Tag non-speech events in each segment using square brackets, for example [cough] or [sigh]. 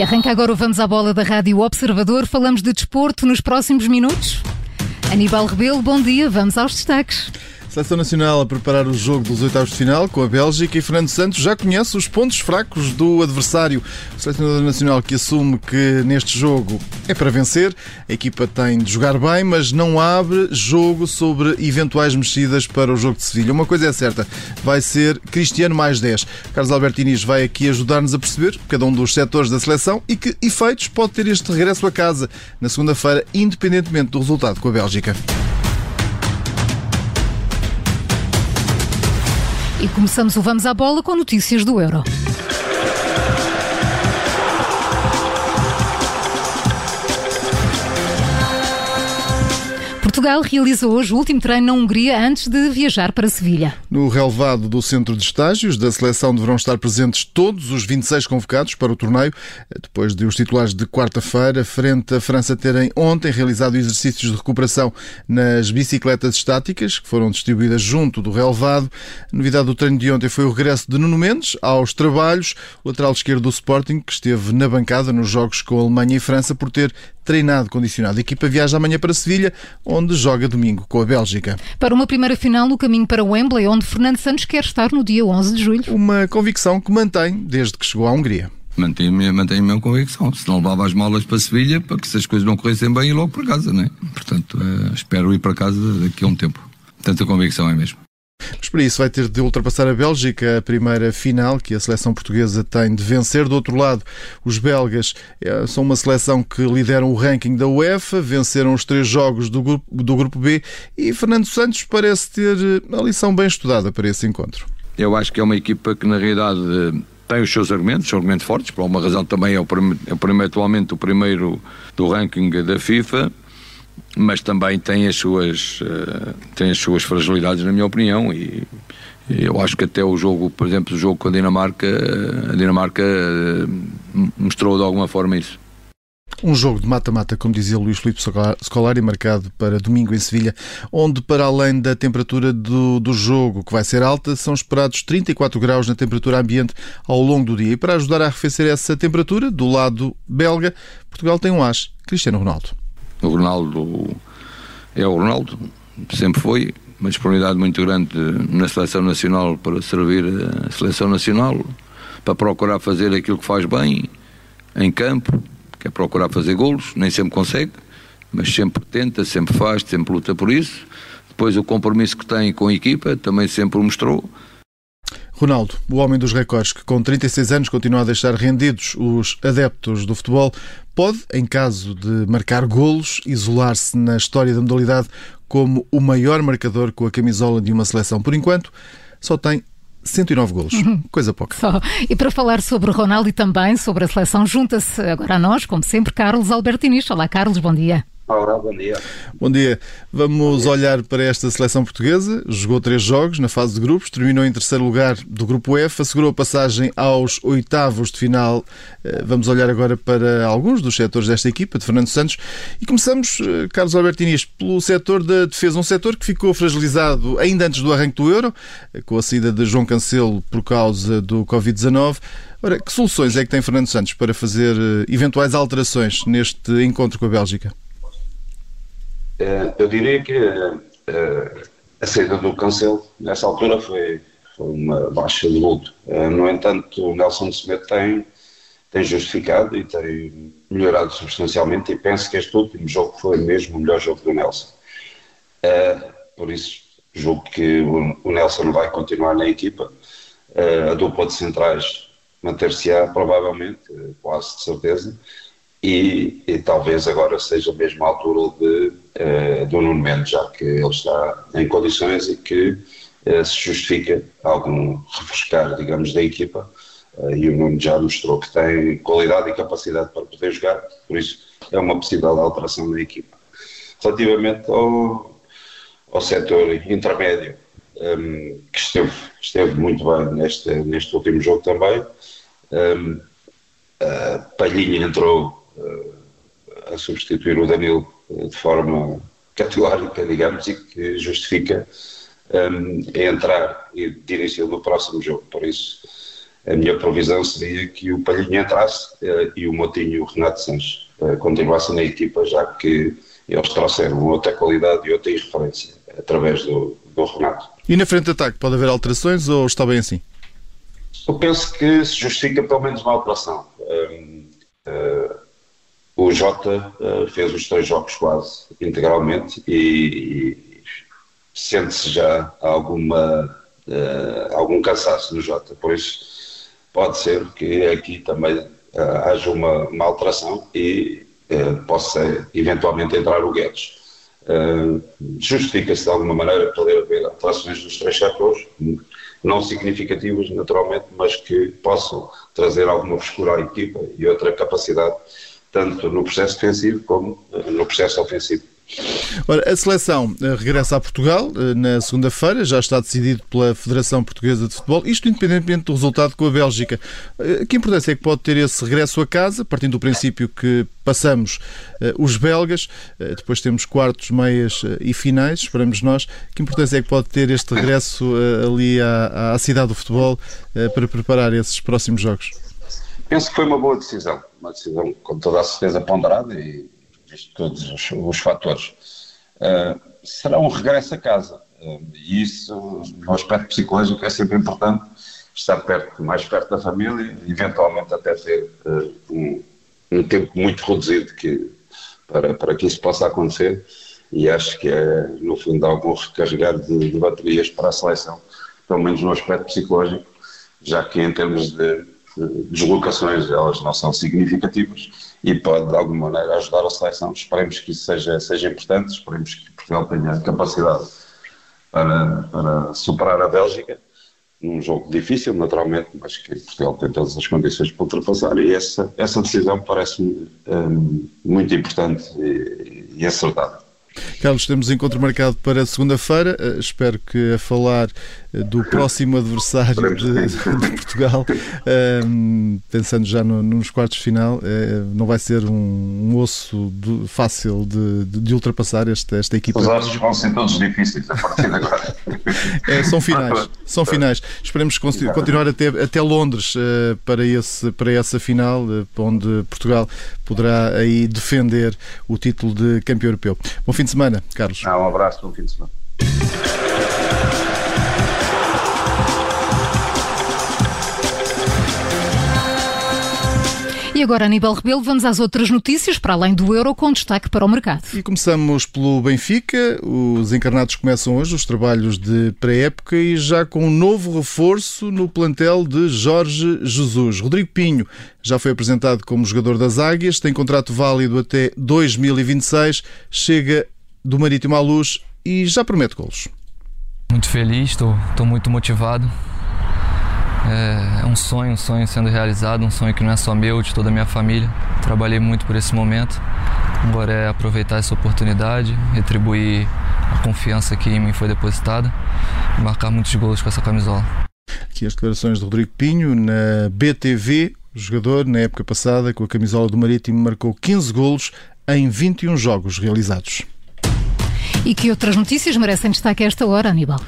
E arranca agora o Vamos à Bola da Rádio Observador. Falamos de desporto nos próximos minutos. Aníbal Rebelo, bom dia. Vamos aos destaques. Seleção Nacional a preparar o jogo dos oitavos de final com a Bélgica e Fernando Santos já conhece os pontos fracos do adversário. O selecionador nacional que assume que neste jogo é para vencer, a equipa tem de jogar bem, mas não abre jogo sobre eventuais mexidas para o jogo de Sevilha. Uma coisa é certa, vai ser Cristiano mais 10. Carlos Alberto Inês vai aqui ajudar-nos a perceber cada um dos setores da seleção e que efeitos pode ter este regresso a casa na segunda-feira, independentemente do resultado com a Bélgica. E começamos o Vamos à Bola com notícias do Euro. Portugal realiza hoje o último treino na Hungria antes de viajar para Sevilha. No relevado do centro de estágios da seleção deverão estar presentes todos os 26 convocados para o torneio, depois de os titulares de quarta-feira, frente à França, terem ontem realizado exercícios de recuperação nas bicicletas estáticas, que foram distribuídas junto do relevado. A novidade do treino de ontem foi o regresso de Nuno Mendes aos trabalhos, lateral esquerdo do Sporting, que esteve na bancada nos jogos com a Alemanha e França por ter treinado condicionado. A equipa viaja amanhã para Sevilha, onde joga domingo com a Bélgica. Para uma primeira final no caminho para Wembley, onde Fernando Santos quer estar no dia 11 de julho. Uma convicção que mantém desde que chegou à Hungria. Mantenho, mantenho a minha convicção. Se não levava as malas para Sevilha, para que se as coisas não corressem bem, ir logo para casa, né? Portanto, uh, espero ir para casa daqui a um tempo. Tanta convicção é mesmo. Mas para isso vai ter de ultrapassar a Bélgica, a primeira final que a seleção portuguesa tem de vencer. Do outro lado, os belgas eh, são uma seleção que lideram o ranking da UEFA, venceram os três jogos do grupo, do grupo B e Fernando Santos parece ter eh, a lição bem estudada para esse encontro. Eu acho que é uma equipa que, na realidade, tem os seus argumentos, são argumentos fortes, por alguma razão também é o é o atualmente o primeiro do ranking da FIFA mas também tem as suas uh, tem as suas fragilidades na minha opinião e eu acho que até o jogo, por exemplo, o jogo com a Dinamarca, a Dinamarca uh, mostrou de alguma forma isso. Um jogo de mata-mata, como dizia Luís Filipe Scolari, marcado para domingo em Sevilha, onde, para além da temperatura do, do jogo, que vai ser alta, são esperados 34 graus na temperatura ambiente ao longo do dia. E para ajudar a arrefecer essa temperatura, do lado belga, Portugal tem um as, Cristiano Ronaldo. O Ronaldo é o Ronaldo, sempre foi, uma disponibilidade muito grande na seleção nacional para servir a seleção nacional, para procurar fazer aquilo que faz bem em campo, que é procurar fazer golos, nem sempre consegue, mas sempre tenta, sempre faz, sempre luta por isso. Depois o compromisso que tem com a equipa também sempre o mostrou. Ronaldo, o homem dos recordes, que com 36 anos continua a deixar rendidos os adeptos do futebol, pode, em caso de marcar golos, isolar-se na história da modalidade como o maior marcador com a camisola de uma seleção. Por enquanto, só tem 109 golos, uhum. coisa pouca. Só. E para falar sobre Ronaldo e também sobre a seleção, junta-se agora a nós, como sempre, Carlos Albertinis. Olá, Carlos, bom dia. Olá, bom dia. Bom dia. Vamos bom dia. olhar para esta seleção portuguesa. Jogou três jogos na fase de grupos, terminou em terceiro lugar do grupo F, assegurou a passagem aos oitavos de final. Eh, vamos olhar agora para alguns dos setores desta equipa, de Fernando Santos. E começamos, eh, Carlos Albertinis, pelo setor da defesa. Um setor que ficou fragilizado ainda antes do arranque do Euro, eh, com a saída de João Cancelo por causa do Covid-19. Ora, que soluções é que tem Fernando Santos para fazer eventuais alterações neste encontro com a Bélgica? Eh, eu diria que eh, a saída do Cancelo, nessa altura, foi, uma baixa de luto. Eh, no entanto, o Nelson Smith tem, tem justificado e tem melhorado substancialmente e penso que este último jogo foi mesmo o melhor jogo do Nelson. Por isso, julgo que o Nelson vai continuar na equipa. A dupla de centrais manter-se-á, provavelmente, quase de certeza e, e, talvez agora seja a altura de, uh, do Nuno Mendes, já que ele está em condições e que uh, se justifica algum refrescar, digamos, da equipa. Uh, e o Nuno já mostrou que tem qualidade e capacidade para poder jogar, por isso é uma possível alteração na equipa. Relativamente ao, ao setor intermédio, um, ehm, que esteve, esteve muito bem neste, neste último jogo também, um, ehm, Palhinha entrou a substituir o Danilo eh, de forma categórica, digamos, e que justifica um, entrar de início no próximo jogo. Por isso, a minha provisão seria que o Palhinha entrasse uh, e o Motinho e o Renato Sanches uh, continuassem na equipa, já que eles trouxeram outra qualidade e outra referência através do, do Renato. E na frente de ataque pode haver alterações ou está bem assim? Eu penso que se justifica pelo menos uma alteração. Um, uh, o Jota uh, fez os três jogos quase integralmente e, e sente-se já alguma, uh, algum cansaço no Jota. Por isso, pode ser que aqui também haja uma, uma, alteração e possa eventualmente entrar o Guedes. Justifica-se de alguma maneira poder haver alterações dos três setores não significativas naturalmente, mas que possam trazer alguma frescura à equipa e outra capacidade, tanto no processo defensivo como eh, no processo ofensivo. Ora, a seleção eh, regressa a Portugal eh, na segunda-feira, já está decidido pela Federação Portuguesa de Futebol, isto independentemente do resultado com a Bélgica. Que importância é que pode ter esse regresso a casa, partindo do princípio que passamos os belgas, depois temos quartos, meias e finais, esperamos nós. Que importância é que pode ter este regresso ali à, à cidade do futebol para preparar esses próximos jogos? Penso que foi uma boa decisão, uma decisão com toda a certeza ponderada e visto todos os, os fatores. Uh, será um regresso a casa. Uh, e isso, no aspecto psicológico, é sempre importante estar perto, mais perto da família, eventualmente até ter uh, um, um, tempo muito reduzido que, para, para que isso possa acontecer. E acho que é, no fundo, algum recarregar de, de baterias para a seleção, pelo menos no aspecto psicológico, já que em termos de, de deslocações elas não são significativas e pode de alguma maneira ajudar a seleção. Esperemos que isso seja, seja importante, esperemos que Portugal tenha capacidade para, para superar a Bélgica, num jogo difícil, naturalmente, mas que Portugal tem todas as condições para ultrapassar e essa, essa decisão parece-me um, muito importante e, e acertada. Carlos, temos encontro marcado para segunda-feira. Uh, espero que a falar uh, do próximo adversário de, [laughs] de Portugal, uh, pensando já no, nos quartos de final, eh, não vai ser um, um osso de, fácil de, de, ultrapassar esta, esta equipa. Os ossos vão ser todos difíceis a partir de agora. É, são finais, são finais. Esperemos continuar até, até Londres para, esse, para essa final, onde Portugal poderá aí defender o título de campeão europeu. Bom fim de semana, Carlos. Ah, um abraço, bom fim de semana. E agora, Aníbal Rebelo, vamos às outras notícias, para além do euro, com destaque para o mercado. E começamos pelo Benfica. Os encarnados começam hoje os trabalhos de pré-época e já com um novo reforço no plantel de Jorge Jesus. Rodrigo Pinho já foi apresentado como jogador das Águias, tem contrato válido até 2026, chega do Marítimo à Luz e já promete golos. Muito feliz, estou muito motivado. É, é um sonho, um sonho sendo realizado, um sonho que não é só meu, de toda a minha família. Trabalhei muito por esse momento. Agora é aproveitar essa oportunidade, retribuir a confiança que em mim foi depositada e marcar muitos gols com essa camisola. Aqui as declarações de Rodrigo Pinho na BTV. O jogador, na época passada, com a camisola do Marítimo, marcou 15 golos em 21 jogos realizados. E que outras notícias merecem destaque a esta hora, Aníbal?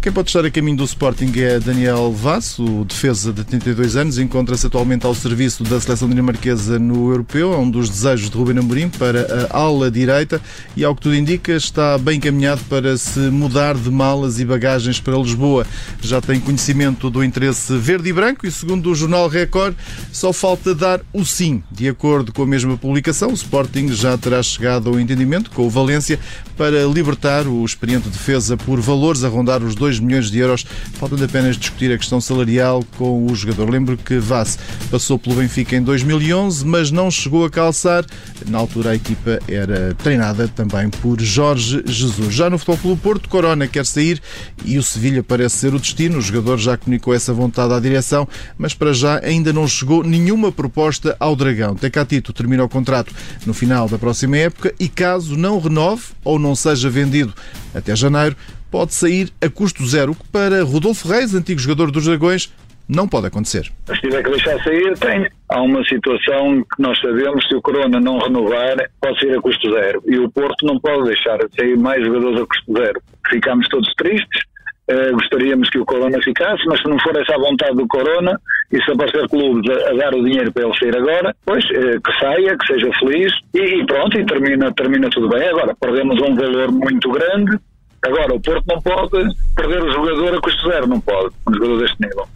Quem pode estar a caminho do Sporting é Daniel Vaz, o defesa de 32 anos, encontra-se atualmente ao serviço da seleção dinamarquesa no Europeu, é um dos desejos de Ruben Amorim para a ala direita e, ao que tudo indica, está bem encaminhado para se mudar de malas e bagagens para Lisboa. Já tem conhecimento do interesse verde e branco e, segundo o jornal Record, só falta dar o sim. De acordo com a mesma publicação, o Sporting já terá chegado ao entendimento com o Valência para libertar o experiente defesa por valores a rondar os 2 milhões de euros, faltando apenas discutir a questão salarial com o jogador. Lembro que Vaz passou pelo Benfica em 2011, mas não chegou a calçar. Na altura a equipa era treinada também por Jorge Jesus. Já no Futebol Clube Porto, Corona quer sair e o Sevilha parece ser o destino. O jogador já comunicou essa vontade à direção, mas para já ainda não chegou nenhuma proposta ao Dragão. Tecatito termina o contrato no final da próxima época e caso não renove ou não seja vendido até janeiro, pode sair a custo zero, que para Rodolfo Reis, antigo jogador dos Dragões, não pode acontecer. Se tiver que deixar sair, tem. Há uma situação que nós sabemos, se o Corona não renovar, pode sair a custo zero. E o Porto não pode deixar de sair mais jogadores a custo zero. Ficamos todos tristes, uh, gostaríamos que o Corona ficasse, mas se não for essa vontade do Corona, E se aparecer clubes a, a dar o dinheiro para ele sair agora, pois eh, que saia, que seja feliz e, e pronto, e termina, termina tudo bem. Agora, perdemos um valor muito grande. Agora, o Porto não pode perder o jogador a custo zero, não pode, um jogador deste nível.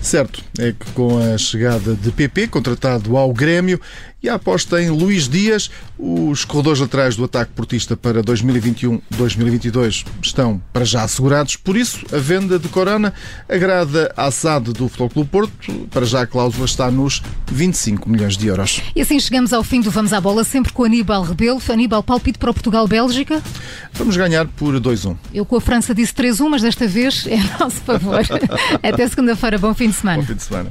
Certo, é que com a chegada de PP, contratado ao Grêmio, e a aposta em Luís Dias, os corredores laterais do ataque portista para 2021-2022 estão para já assegurados. Por isso, a venda de Corona agrada à SAD do Futebol Clube Porto. Para já a cláusula está nos 25 milhões de euros. E assim chegamos ao fim do Vamos à Bola, sempre com Aníbal Rebelo. Aníbal, palpite para Portugal-Bélgica? Vamos ganhar por 2-1. Eu com a França disse 3-1, mas desta vez é a [laughs] nosso favor. [laughs] Até segunda-feira, bom fim de semana. Bom fim de semana.